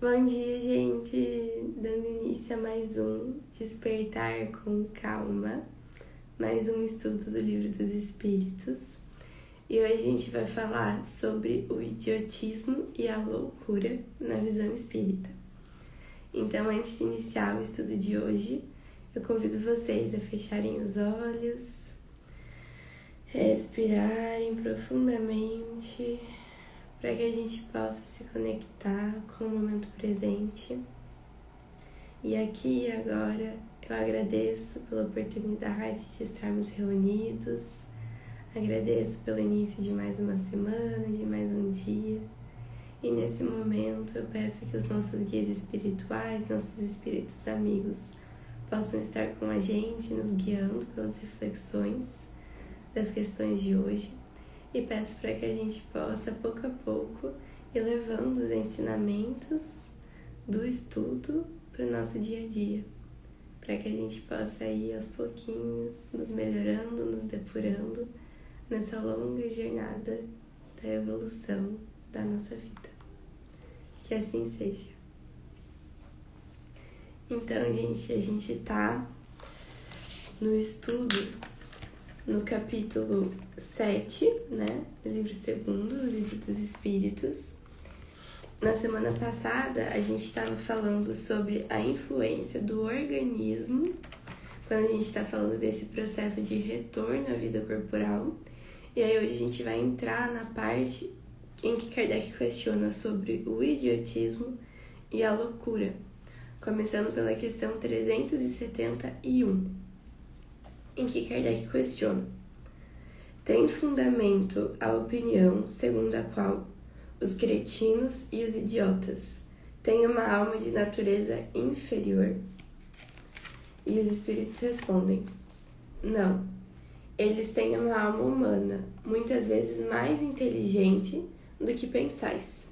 Bom dia, gente! Dando início a mais um Despertar com Calma, mais um estudo do Livro dos Espíritos. E hoje a gente vai falar sobre o idiotismo e a loucura na visão espírita. Então, antes de iniciar o estudo de hoje, eu convido vocês a fecharem os olhos, respirarem profundamente para que a gente possa se conectar com o momento presente. E aqui e agora eu agradeço pela oportunidade de estarmos reunidos, agradeço pelo início de mais uma semana, de mais um dia. E nesse momento eu peço que os nossos guias espirituais, nossos espíritos amigos, possam estar com a gente, nos guiando pelas reflexões das questões de hoje e peço para que a gente possa, pouco a pouco, ir levando os ensinamentos do estudo para o nosso dia a dia, para que a gente possa ir aos pouquinhos nos melhorando, nos depurando nessa longa jornada da evolução da nossa vida. Que assim seja. Então, gente, a gente tá no estudo no capítulo 7, né, do livro segundo, do livro dos Espíritos. Na semana passada, a gente estava falando sobre a influência do organismo, quando a gente está falando desse processo de retorno à vida corporal. E aí hoje a gente vai entrar na parte em que Kardec questiona sobre o idiotismo e a loucura, começando pela questão 371 em que Kardec questiona: tem fundamento a opinião segundo a qual os cretinos e os idiotas têm uma alma de natureza inferior? E os espíritos respondem: não. Eles têm uma alma humana, muitas vezes mais inteligente do que pensais,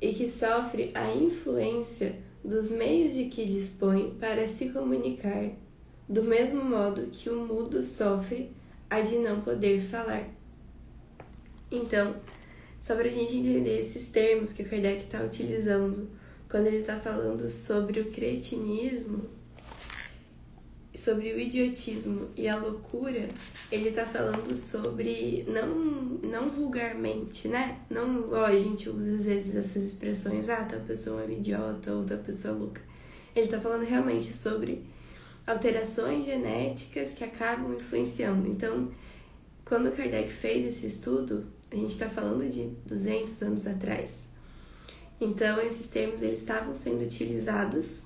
e que sofre a influência dos meios de que dispõe para se comunicar do mesmo modo que o mudo sofre a de não poder falar. Então, só para a gente entender esses termos que o Kardec está utilizando quando ele está falando sobre o cretinismo, sobre o idiotismo e a loucura, ele está falando sobre, não, não vulgarmente, né? Não igual a gente usa às vezes essas expressões, ah, tal pessoa é idiota ou tal pessoa é louca. Ele está falando realmente sobre alterações genéticas que acabam influenciando. Então, quando Kardec fez esse estudo, a gente está falando de 200 anos atrás. Então, esses termos eles estavam sendo utilizados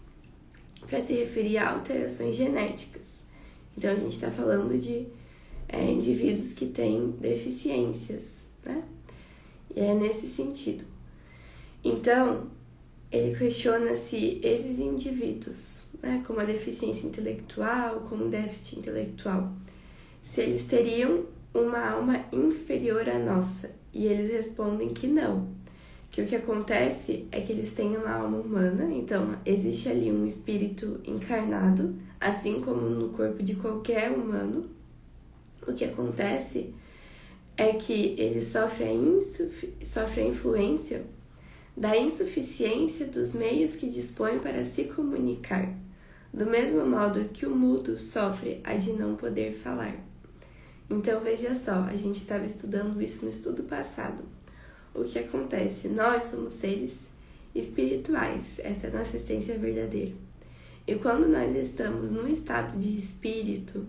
para se referir a alterações genéticas. Então, a gente está falando de é, indivíduos que têm deficiências, né? E é nesse sentido. Então, ele questiona se esses indivíduos, né, com uma deficiência intelectual, com um déficit intelectual, se eles teriam uma alma inferior à nossa. E eles respondem que não, que o que acontece é que eles têm uma alma humana, então existe ali um espírito encarnado, assim como no corpo de qualquer humano. O que acontece é que ele sofre a, sofre a influência da insuficiência dos meios que dispõe para se comunicar, do mesmo modo que o mudo sofre a de não poder falar. Então veja só, a gente estava estudando isso no estudo passado. O que acontece? Nós somos seres espirituais, essa é a nossa essência verdadeira. E quando nós estamos num estado de espírito,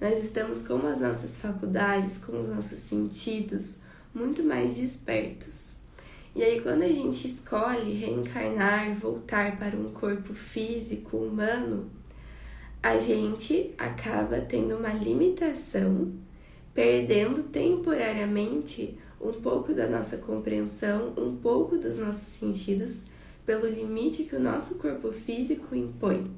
nós estamos com as nossas faculdades, com os nossos sentidos muito mais despertos. E aí, quando a gente escolhe reencarnar, voltar para um corpo físico humano, a gente acaba tendo uma limitação, perdendo temporariamente um pouco da nossa compreensão, um pouco dos nossos sentidos, pelo limite que o nosso corpo físico impõe.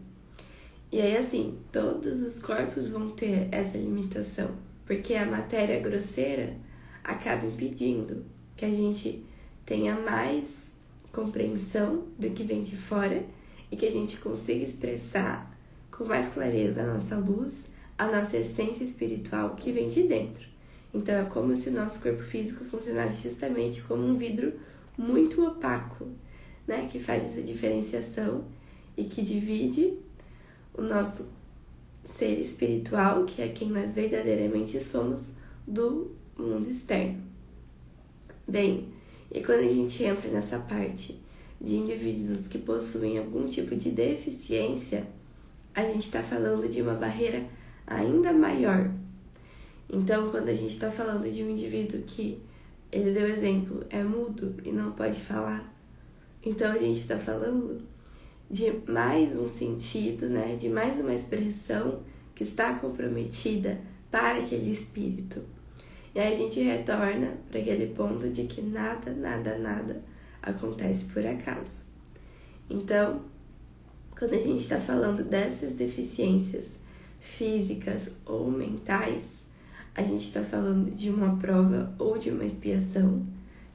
E aí, assim, todos os corpos vão ter essa limitação, porque a matéria grosseira acaba impedindo que a gente tenha mais compreensão do que vem de fora e que a gente consiga expressar com mais clareza a nossa luz, a nossa essência espiritual que vem de dentro. Então é como se o nosso corpo físico funcionasse justamente como um vidro muito opaco. né, que faz essa diferenciação e que divide o nosso ser espiritual, que é quem nós verdadeiramente somos, do mundo externo. Bem, e quando a gente entra nessa parte de indivíduos que possuem algum tipo de deficiência, a gente está falando de uma barreira ainda maior. Então, quando a gente está falando de um indivíduo que, ele deu exemplo, é mudo e não pode falar, então a gente está falando de mais um sentido, né, de mais uma expressão que está comprometida para aquele espírito. E aí a gente retorna para aquele ponto de que nada, nada, nada acontece por acaso. Então, quando a gente está falando dessas deficiências físicas ou mentais, a gente está falando de uma prova ou de uma expiação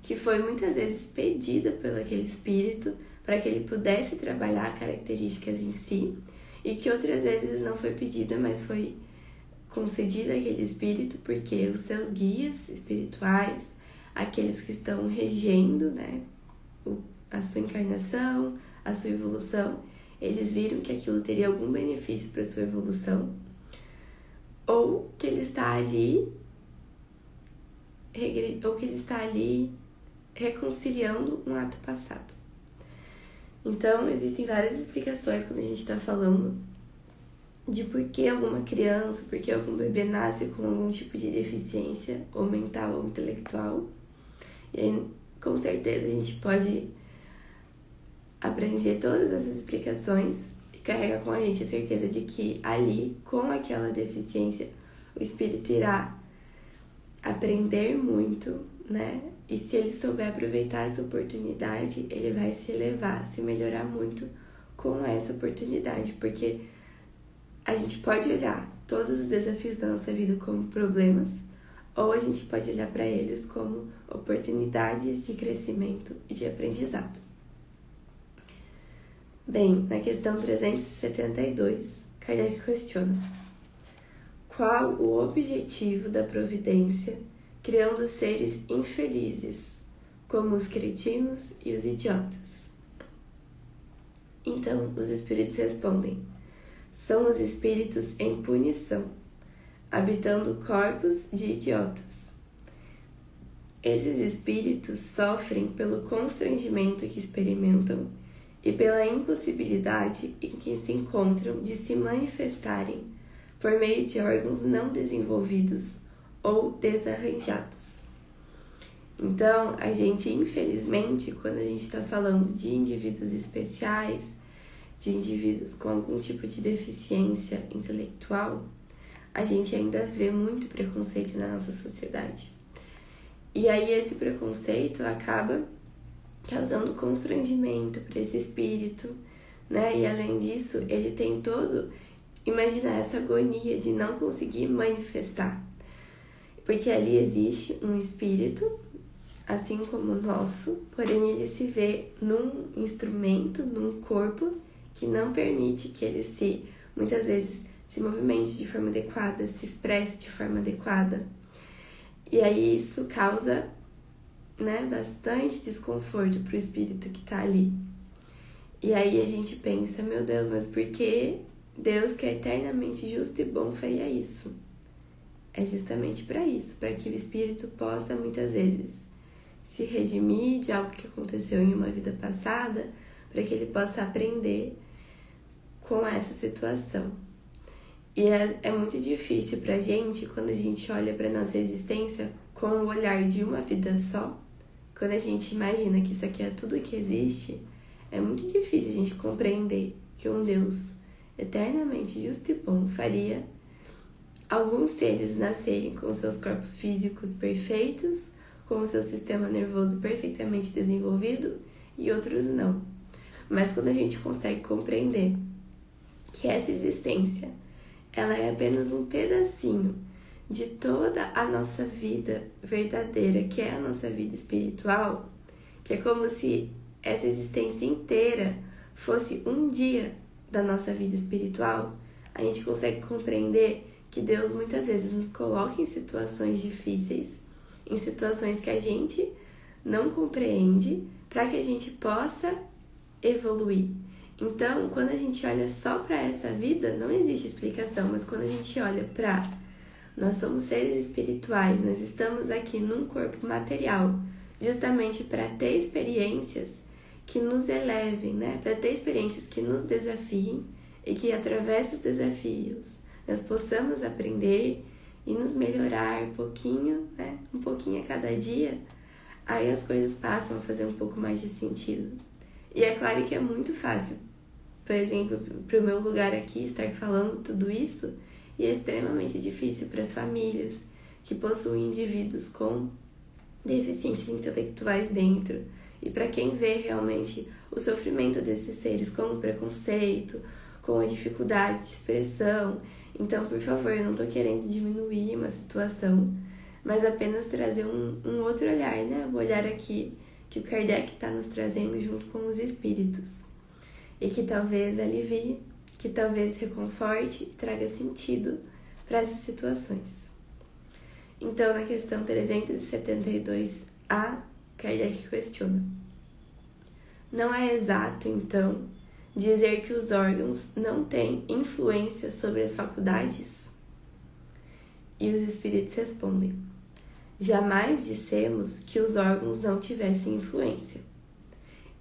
que foi muitas vezes pedida pelo aquele espírito para que ele pudesse trabalhar características em si e que outras vezes não foi pedida, mas foi concedida àquele espírito porque os seus guias espirituais, aqueles que estão regendo, né, a sua encarnação, a sua evolução, eles viram que aquilo teria algum benefício para sua evolução, ou que ele está ali ou que ele está ali reconciliando um ato passado. Então, existem várias explicações quando a gente está falando de por que alguma criança, por que algum bebê nasce com algum tipo de deficiência, ou mental ou intelectual. E aí, com certeza, a gente pode aprender todas essas explicações e carrega com a gente a certeza de que ali, com aquela deficiência, o espírito irá aprender muito, né? E se ele souber aproveitar essa oportunidade, ele vai se elevar, se melhorar muito com essa oportunidade, porque a gente pode olhar todos os desafios da nossa vida como problemas, ou a gente pode olhar para eles como oportunidades de crescimento e de aprendizado. Bem, na questão 372, Kardec questiona: Qual o objetivo da providência criando seres infelizes, como os cretinos e os idiotas. Então os espíritos respondem: são os espíritos em punição, habitando corpos de idiotas. Esses espíritos sofrem pelo constrangimento que experimentam e pela impossibilidade em que se encontram de se manifestarem por meio de órgãos não desenvolvidos ou desarranjados. Então, a gente, infelizmente, quando a gente está falando de indivíduos especiais, de indivíduos com algum tipo de deficiência intelectual, a gente ainda vê muito preconceito na nossa sociedade. E aí, esse preconceito acaba causando constrangimento para esse espírito, né? E além disso, ele tem todo. Imagina essa agonia de não conseguir manifestar porque ali existe um espírito, assim como o nosso, porém ele se vê num instrumento, num corpo que não permite que ele se, muitas vezes, se movimente de forma adequada, se expresse de forma adequada. E aí isso causa né, bastante desconforto para o espírito que está ali. E aí a gente pensa, meu Deus, mas por que Deus, que é eternamente justo e bom, faria isso? é justamente para isso, para que o espírito possa muitas vezes se redimir de algo que aconteceu em uma vida passada, para que ele possa aprender com essa situação. E é, é muito difícil para a gente quando a gente olha para nossa existência com o olhar de uma vida só, quando a gente imagina que isso aqui é tudo que existe, é muito difícil a gente compreender que um Deus eternamente justo e bom faria alguns seres nascerem com seus corpos físicos perfeitos, com seu sistema nervoso perfeitamente desenvolvido e outros não. Mas quando a gente consegue compreender que essa existência ela é apenas um pedacinho de toda a nossa vida verdadeira, que é a nossa vida espiritual, que é como se essa existência inteira fosse um dia da nossa vida espiritual, a gente consegue compreender que Deus muitas vezes nos coloca em situações difíceis, em situações que a gente não compreende, para que a gente possa evoluir. Então, quando a gente olha só para essa vida, não existe explicação, mas quando a gente olha para nós somos seres espirituais, nós estamos aqui num corpo material, justamente para ter experiências que nos elevem, né? Para ter experiências que nos desafiem e que através dos desafios nós possamos aprender e nos melhorar um pouquinho, né? Um pouquinho a cada dia. Aí as coisas passam a fazer um pouco mais de sentido. E é claro que é muito fácil, por exemplo, para o meu lugar aqui estar falando tudo isso, e é extremamente difícil para as famílias que possuem indivíduos com deficiências intelectuais dentro, e para quem vê realmente o sofrimento desses seres com preconceito, com a dificuldade de expressão. Então, por favor, eu não estou querendo diminuir uma situação, mas apenas trazer um, um outro olhar, né? O olhar aqui que o Kardec está nos trazendo junto com os espíritos. E que talvez alivie, que talvez reconforte e traga sentido para essas situações. Então, na questão 372A, Kardec questiona: Não é exato, então, dizer que os órgãos não têm influência sobre as faculdades? E os espíritos respondem: Jamais dissemos que os órgãos não tivessem influência.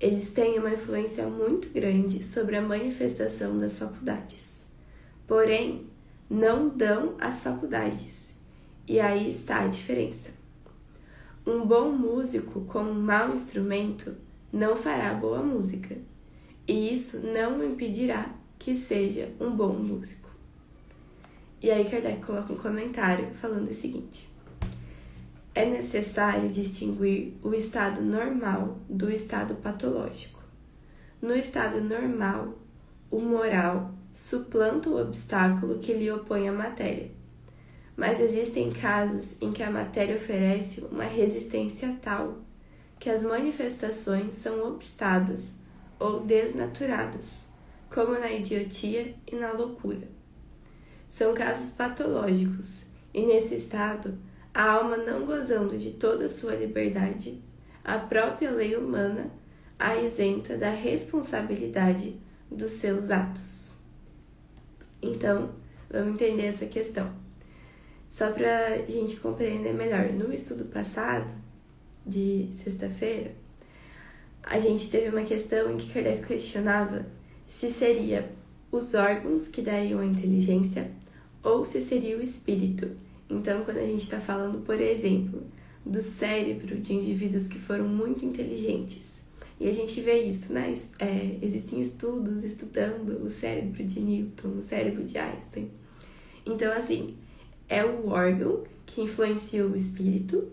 Eles têm uma influência muito grande sobre a manifestação das faculdades. Porém, não dão as faculdades. E aí está a diferença. Um bom músico com um mau instrumento não fará boa música, e isso não o impedirá que seja um bom músico. E aí Kardec coloca um comentário falando o seguinte: é necessário distinguir o estado normal do estado patológico. No estado normal, o moral suplanta o obstáculo que lhe opõe à matéria. Mas existem casos em que a matéria oferece uma resistência tal que as manifestações são obstadas ou desnaturadas, como na idiotia e na loucura. São casos patológicos, e nesse estado, a alma não gozando de toda a sua liberdade, a própria lei humana a isenta da responsabilidade dos seus atos. Então, vamos entender essa questão. Só para a gente compreender melhor, no estudo passado, de sexta-feira, a gente teve uma questão em que Kardec questionava se seria os órgãos que dariam a inteligência ou se seria o espírito então, quando a gente está falando, por exemplo, do cérebro de indivíduos que foram muito inteligentes, e a gente vê isso, né? É, existem estudos estudando o cérebro de Newton, o cérebro de Einstein. Então, assim, é o órgão que influencia o espírito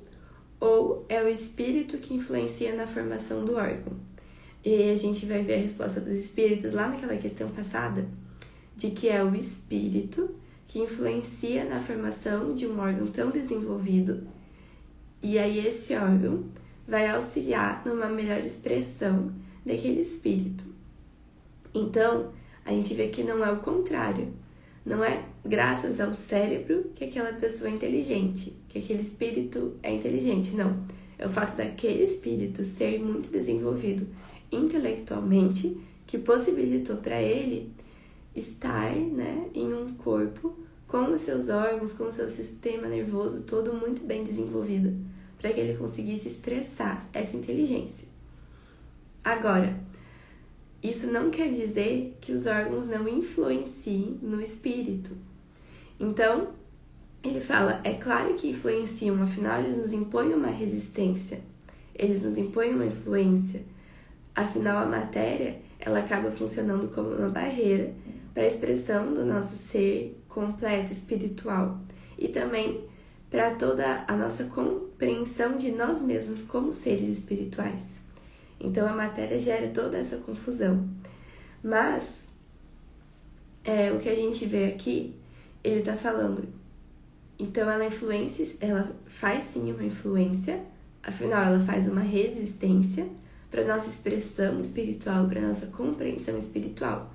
ou é o espírito que influencia na formação do órgão? E a gente vai ver a resposta dos espíritos lá naquela questão passada, de que é o espírito que influencia na formação de um órgão tão desenvolvido, e aí esse órgão vai auxiliar numa melhor expressão daquele espírito. Então, a gente vê que não é o contrário. Não é graças ao cérebro que aquela pessoa é inteligente, que aquele espírito é inteligente, não. É o fato daquele espírito ser muito desenvolvido intelectualmente que possibilitou para ele estar né, em um corpo com os seus órgãos, com o seu sistema nervoso todo muito bem desenvolvido, para que ele conseguisse expressar essa inteligência. Agora, isso não quer dizer que os órgãos não influenciem no espírito. Então, ele fala: é claro que influenciam, afinal, eles nos impõem uma resistência, eles nos impõem uma influência. Afinal, a matéria ela acaba funcionando como uma barreira para a expressão do nosso ser completo espiritual e também para toda a nossa compreensão de nós mesmos como seres espirituais. Então a matéria gera toda essa confusão. Mas é, o que a gente vê aqui, ele está falando. Então ela influencia, ela faz sim uma influência, afinal ela faz uma resistência para nossa expressão espiritual, para nossa compreensão espiritual.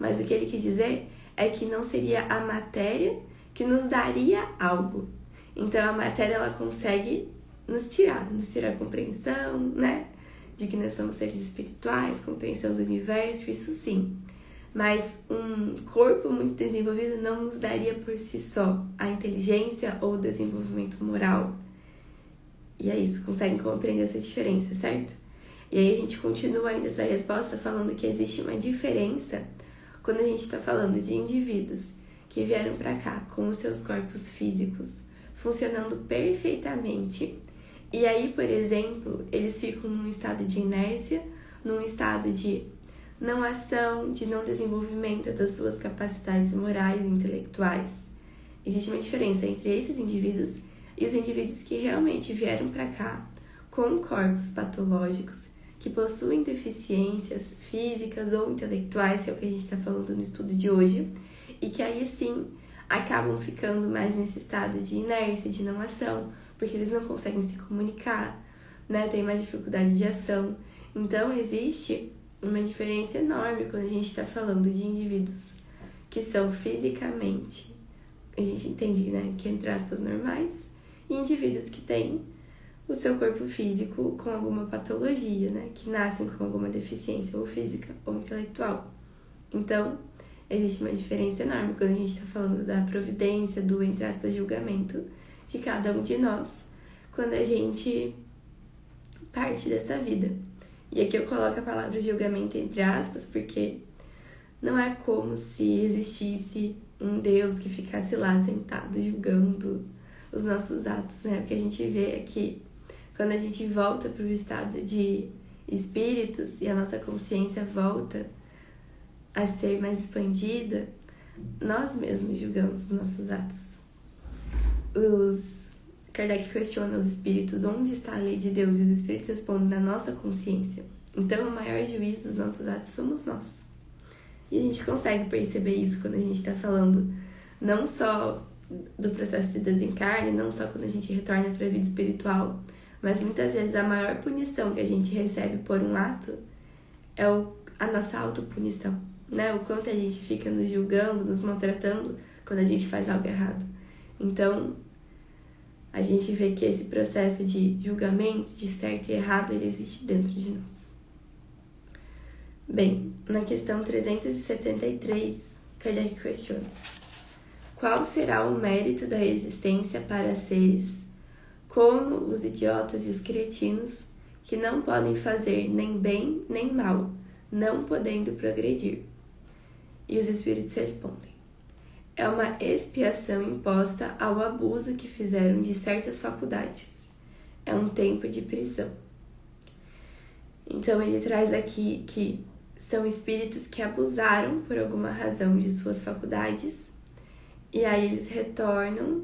Mas o que ele quis dizer é que não seria a matéria que nos daria algo. Então a matéria ela consegue nos tirar, nos tirar a compreensão, né? de que nós somos seres espirituais, compreensão do universo, isso sim. Mas um corpo muito desenvolvido não nos daria por si só a inteligência ou o desenvolvimento moral. E é isso, conseguem compreender essa diferença, certo? E aí a gente continua ainda essa resposta falando que existe uma diferença quando a gente está falando de indivíduos que vieram para cá com os seus corpos físicos funcionando perfeitamente. E aí, por exemplo, eles ficam num estado de inércia, num estado de não ação, de não desenvolvimento das suas capacidades morais e intelectuais. Existe uma diferença entre esses indivíduos e os indivíduos que realmente vieram para cá com corpos patológicos, que possuem deficiências físicas ou intelectuais, que é o que a gente está falando no estudo de hoje, e que aí sim acabam ficando mais nesse estado de inércia, de não ação, porque eles não conseguem se comunicar, né? Tem mais dificuldade de ação. Então existe uma diferença enorme quando a gente está falando de indivíduos que são fisicamente, a gente entende, né, que entre aspas normais, e indivíduos que têm o seu corpo físico com alguma patologia, né, que nascem com alguma deficiência ou física ou intelectual. Então, existe uma diferença enorme quando a gente está falando da providência, do, entre aspas, julgamento de cada um de nós, quando a gente parte dessa vida. E aqui eu coloco a palavra julgamento entre aspas, porque não é como se existisse um Deus que ficasse lá sentado julgando os nossos atos, né? Porque a gente vê aqui, quando a gente volta para o estado de espíritos e a nossa consciência volta a ser mais expandida, nós mesmos julgamos os nossos atos. Os Kardec questiona os espíritos onde está a lei de Deus e os espíritos respondem na nossa consciência. Então, o maior juiz dos nossos atos somos nós. E a gente consegue perceber isso quando a gente está falando não só do processo de desencarne, não só quando a gente retorna para a vida espiritual, mas muitas vezes a maior punição que a gente recebe por um ato é o, a nossa autopunição né? O quanto a gente fica nos julgando, nos maltratando quando a gente faz algo errado. Então, a gente vê que esse processo de julgamento, de certo e errado, ele existe dentro de nós. Bem, na questão 373, Kardec questiona: Qual será o mérito da existência para seres como os idiotas e os cretinos que não podem fazer nem bem nem mal, não podendo progredir? E os espíritos respondem: É uma expiação imposta ao abuso que fizeram de certas faculdades. É um tempo de prisão. Então ele traz aqui que são espíritos que abusaram por alguma razão de suas faculdades e aí eles retornam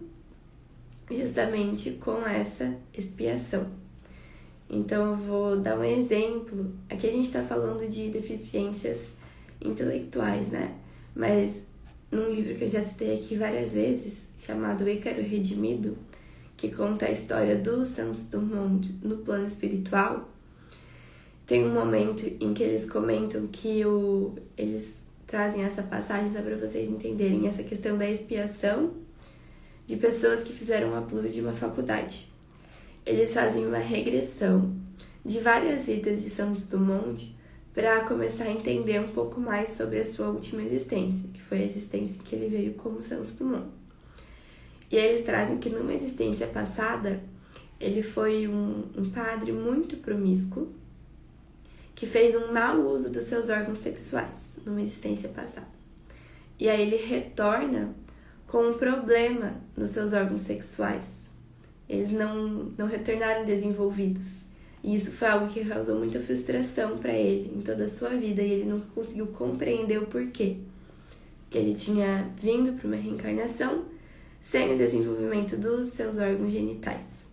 justamente com essa expiação. Então eu vou dar um exemplo. Aqui a gente está falando de deficiências intelectuais, né? Mas num livro que eu já citei aqui várias vezes, chamado Ícaro Redimido, que conta a história do Santos Dumont no plano espiritual, tem um momento em que eles comentam que o, eles trazem essa passagem só para vocês entenderem essa questão da expiação de pessoas que fizeram abuso de uma faculdade. Eles fazem uma regressão de várias vidas de Santos Dumont para começar a entender um pouco mais sobre a sua última existência, que foi a existência que ele veio como Santos Dumont. E eles trazem que numa existência passada, ele foi um, um padre muito promíscuo, que fez um mau uso dos seus órgãos sexuais numa existência passada. E aí ele retorna com um problema nos seus órgãos sexuais. Eles não, não retornaram desenvolvidos. E isso foi algo que causou muita frustração para ele em toda a sua vida e ele nunca conseguiu compreender o porquê. Que ele tinha vindo para uma reencarnação sem o desenvolvimento dos seus órgãos genitais.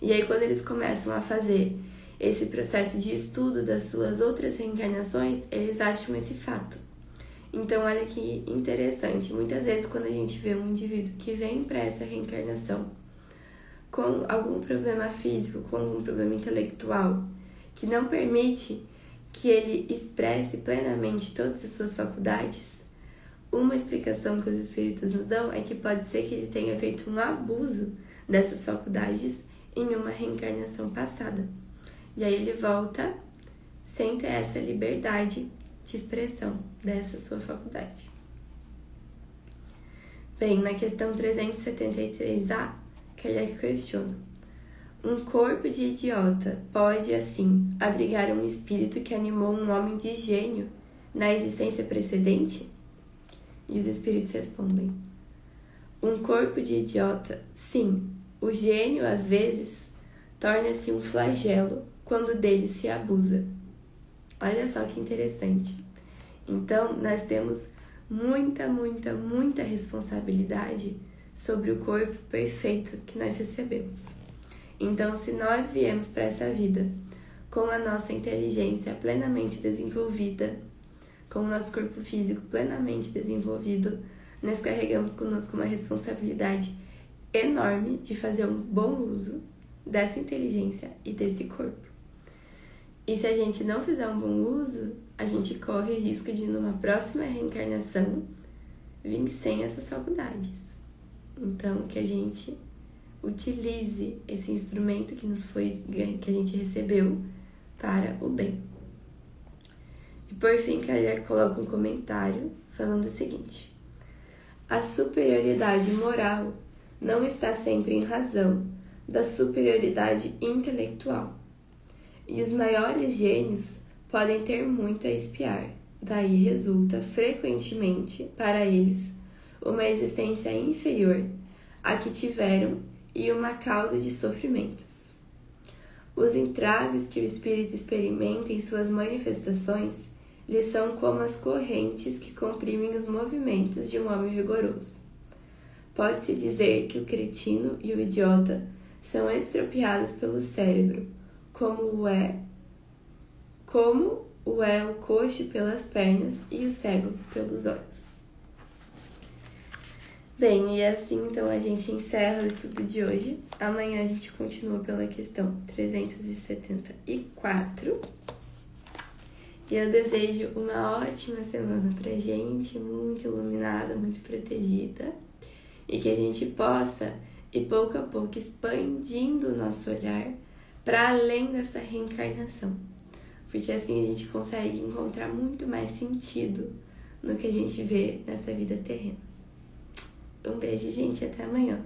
E aí, quando eles começam a fazer esse processo de estudo das suas outras reencarnações, eles acham esse fato. Então, olha que interessante. Muitas vezes, quando a gente vê um indivíduo que vem para essa reencarnação com algum problema físico, com algum problema intelectual, que não permite que ele expresse plenamente todas as suas faculdades, uma explicação que os espíritos nos dão é que pode ser que ele tenha feito um abuso dessas faculdades em uma reencarnação passada. E aí ele volta sem ter essa liberdade de expressão dessa sua faculdade. Bem, na questão 373A, Kardec questiona: Um corpo de idiota pode, assim, abrigar um espírito que animou um homem de gênio na existência precedente? E os espíritos respondem: Um corpo de idiota, sim, o gênio, às vezes, torna-se um flagelo quando dele se abusa. Olha só que interessante. Então, nós temos muita, muita, muita responsabilidade sobre o corpo perfeito que nós recebemos. Então, se nós viemos para essa vida com a nossa inteligência plenamente desenvolvida, com o nosso corpo físico plenamente desenvolvido, nós carregamos conosco uma responsabilidade enorme de fazer um bom uso dessa inteligência e desse corpo. E se a gente não fizer um bom uso, a gente corre o risco de, numa próxima reencarnação, vir sem essas faculdades. Então, que a gente utilize esse instrumento que nos foi que a gente recebeu para o bem. E por fim, Kardec coloca um comentário falando o seguinte: a superioridade moral não está sempre em razão da superioridade intelectual. E os maiores gênios podem ter muito a espiar. Daí resulta frequentemente para eles uma existência inferior à que tiveram e uma causa de sofrimentos. Os entraves que o espírito experimenta em suas manifestações lhe são como as correntes que comprimem os movimentos de um homem vigoroso. Pode-se dizer que o cretino e o idiota são estropiados pelo cérebro, como o é como o é o coxo pelas pernas e o cego pelos olhos. Bem, e assim então a gente encerra o estudo de hoje. Amanhã a gente continua pela questão 374. E eu desejo uma ótima semana pra gente, muito iluminada, muito protegida, e que a gente possa ir pouco a pouco expandindo o nosso olhar para além dessa reencarnação porque assim a gente consegue encontrar muito mais sentido no que a gente vê nessa vida terrena. Um beijo, gente, até amanhã.